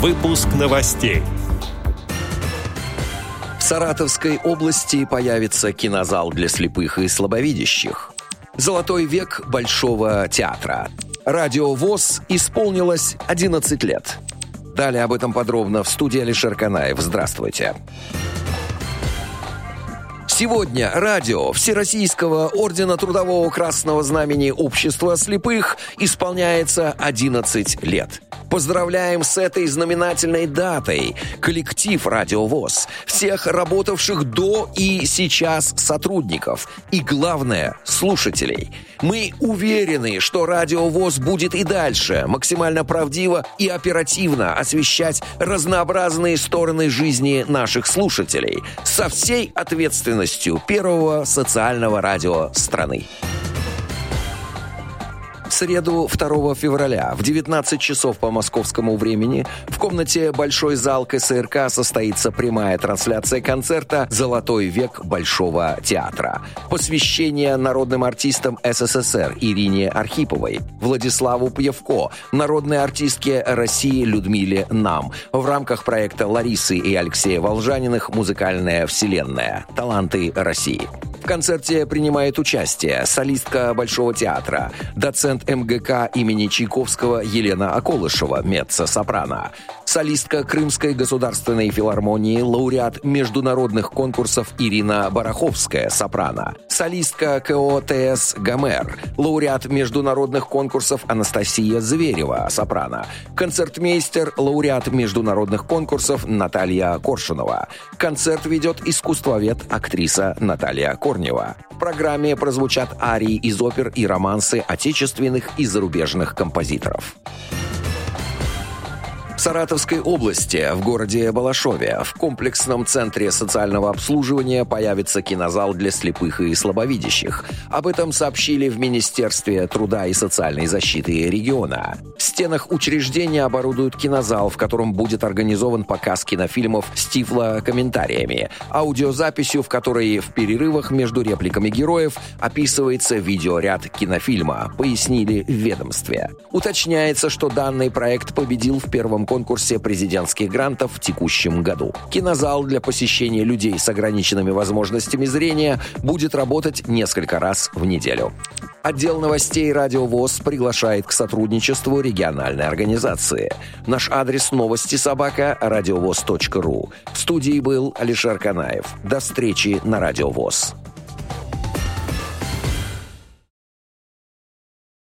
Выпуск новостей. В Саратовской области появится кинозал для слепых и слабовидящих. Золотой век Большого театра. Радио ВОЗ исполнилось 11 лет. Далее об этом подробно в студии Алишер Канаев. Здравствуйте. Сегодня радио Всероссийского Ордена Трудового Красного Знамени Общества Слепых исполняется 11 лет. Поздравляем с этой знаменательной датой коллектив «Радио ВОЗ», всех работавших до и сейчас сотрудников и, главное, слушателей. Мы уверены, что «Радио ВОЗ» будет и дальше максимально правдиво и оперативно освещать разнообразные стороны жизни наших слушателей со всей ответственностью первого социального радио страны. Среду 2 февраля в 19 часов по московскому времени в комнате Большой зал КСРК состоится прямая трансляция концерта «Золотой век Большого театра». Посвящение народным артистам СССР Ирине Архиповой, Владиславу Пьевко, народной артистке России Людмиле Нам в рамках проекта Ларисы и Алексея Волжаниных «Музыкальная вселенная. Таланты России». Концерте принимает участие солистка Большого театра, доцент МГК имени Чайковского Елена Аколышева, меццо-сопрано, солистка Крымской государственной филармонии, лауреат международных конкурсов Ирина Бараховская, сопрано, солистка КОТС «Гомер», лауреат международных конкурсов Анастасия Зверева, сопрано, концертмейстер, лауреат международных конкурсов Наталья Коршунова. Концерт ведет искусствовед, актриса Наталья Корнева. В программе прозвучат арии из опер и романсы отечественных и зарубежных композиторов. Саратовской области, в городе Балашове, в комплексном центре социального обслуживания появится кинозал для слепых и слабовидящих. Об этом сообщили в Министерстве труда и социальной защиты региона. В стенах учреждения оборудуют кинозал, в котором будет организован показ кинофильмов с тифло-комментариями, аудиозаписью, в которой в перерывах между репликами героев описывается видеоряд кинофильма, пояснили в ведомстве. Уточняется, что данный проект победил в первом конкурсе президентских грантов в текущем году. Кинозал для посещения людей с ограниченными возможностями зрения будет работать несколько раз в неделю. Отдел новостей «Радио ВОЗ» приглашает к сотрудничеству региональной организации. Наш адрес новости собака – радиовоз.ру. В студии был Алишер Канаев. До встречи на «Радио ВОЗ».